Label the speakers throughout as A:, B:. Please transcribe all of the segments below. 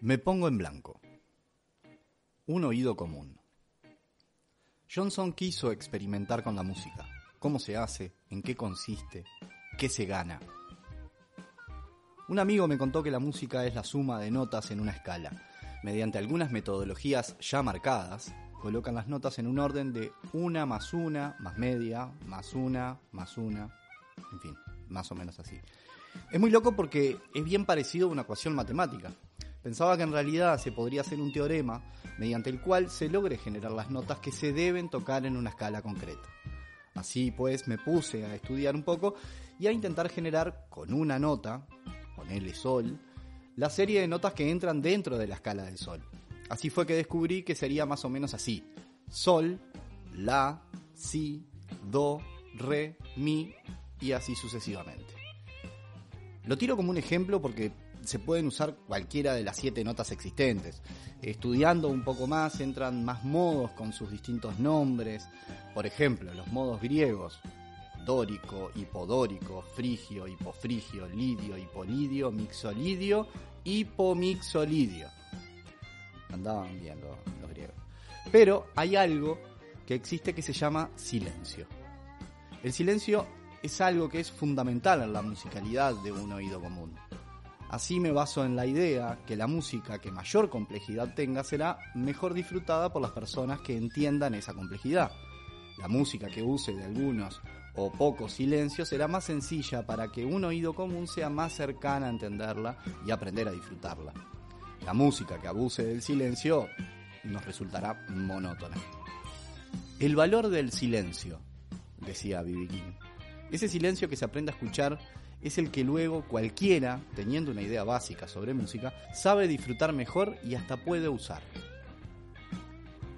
A: Me pongo en blanco. Un oído común. Johnson quiso experimentar con la música. ¿Cómo se hace? ¿En qué consiste? ¿Qué se gana? Un amigo me contó que la música es la suma de notas en una escala. Mediante algunas metodologías ya marcadas, colocan las notas en un orden de una más una, más media, más una, más una, en fin, más o menos así. Es muy loco porque es bien parecido a una ecuación matemática. Pensaba que en realidad se podría hacer un teorema mediante el cual se logre generar las notas que se deben tocar en una escala concreta. Así pues me puse a estudiar un poco y a intentar generar con una nota, con L sol, la serie de notas que entran dentro de la escala del sol. Así fue que descubrí que sería más o menos así. Sol, La, Si, Do, Re, Mi y así sucesivamente. Lo tiro como un ejemplo porque se pueden usar cualquiera de las siete notas existentes. Estudiando un poco más entran más modos con sus distintos nombres. Por ejemplo, los modos griegos. Dórico, hipodórico, frigio, hipofrigio, lidio, hipolidio, mixolidio, hipomixolidio. Andaban bien los, los griegos. Pero hay algo que existe que se llama silencio. El silencio es algo que es fundamental en la musicalidad de un oído común. Así me baso en la idea que la música que mayor complejidad tenga será mejor disfrutada por las personas que entiendan esa complejidad. La música que use de algunos o pocos silencios será más sencilla para que un oído común sea más cercana a entenderla y aprender a disfrutarla. La música que abuse del silencio nos resultará monótona. El valor del silencio, decía Bibi King. Ese silencio que se aprende a escuchar es el que luego cualquiera, teniendo una idea básica sobre música, sabe disfrutar mejor y hasta puede usar.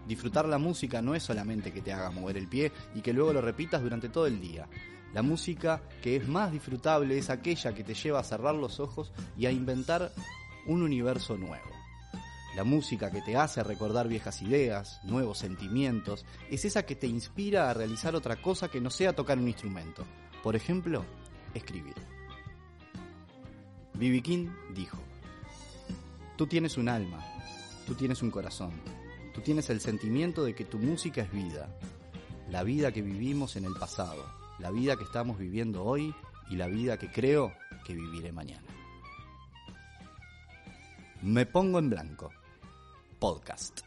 A: Disfrutar la música no es solamente que te haga mover el pie y que luego lo repitas durante todo el día. La música que es más disfrutable es aquella que te lleva a cerrar los ojos y a inventar un universo nuevo. La música que te hace recordar viejas ideas, nuevos sentimientos, es esa que te inspira a realizar otra cosa que no sea tocar un instrumento. Por ejemplo, escribir. Bibi King dijo, tú tienes un alma, tú tienes un corazón, tú tienes el sentimiento de que tu música es vida, la vida que vivimos en el pasado, la vida que estamos viviendo hoy y la vida que creo que viviré mañana. Me pongo en blanco. Podcast.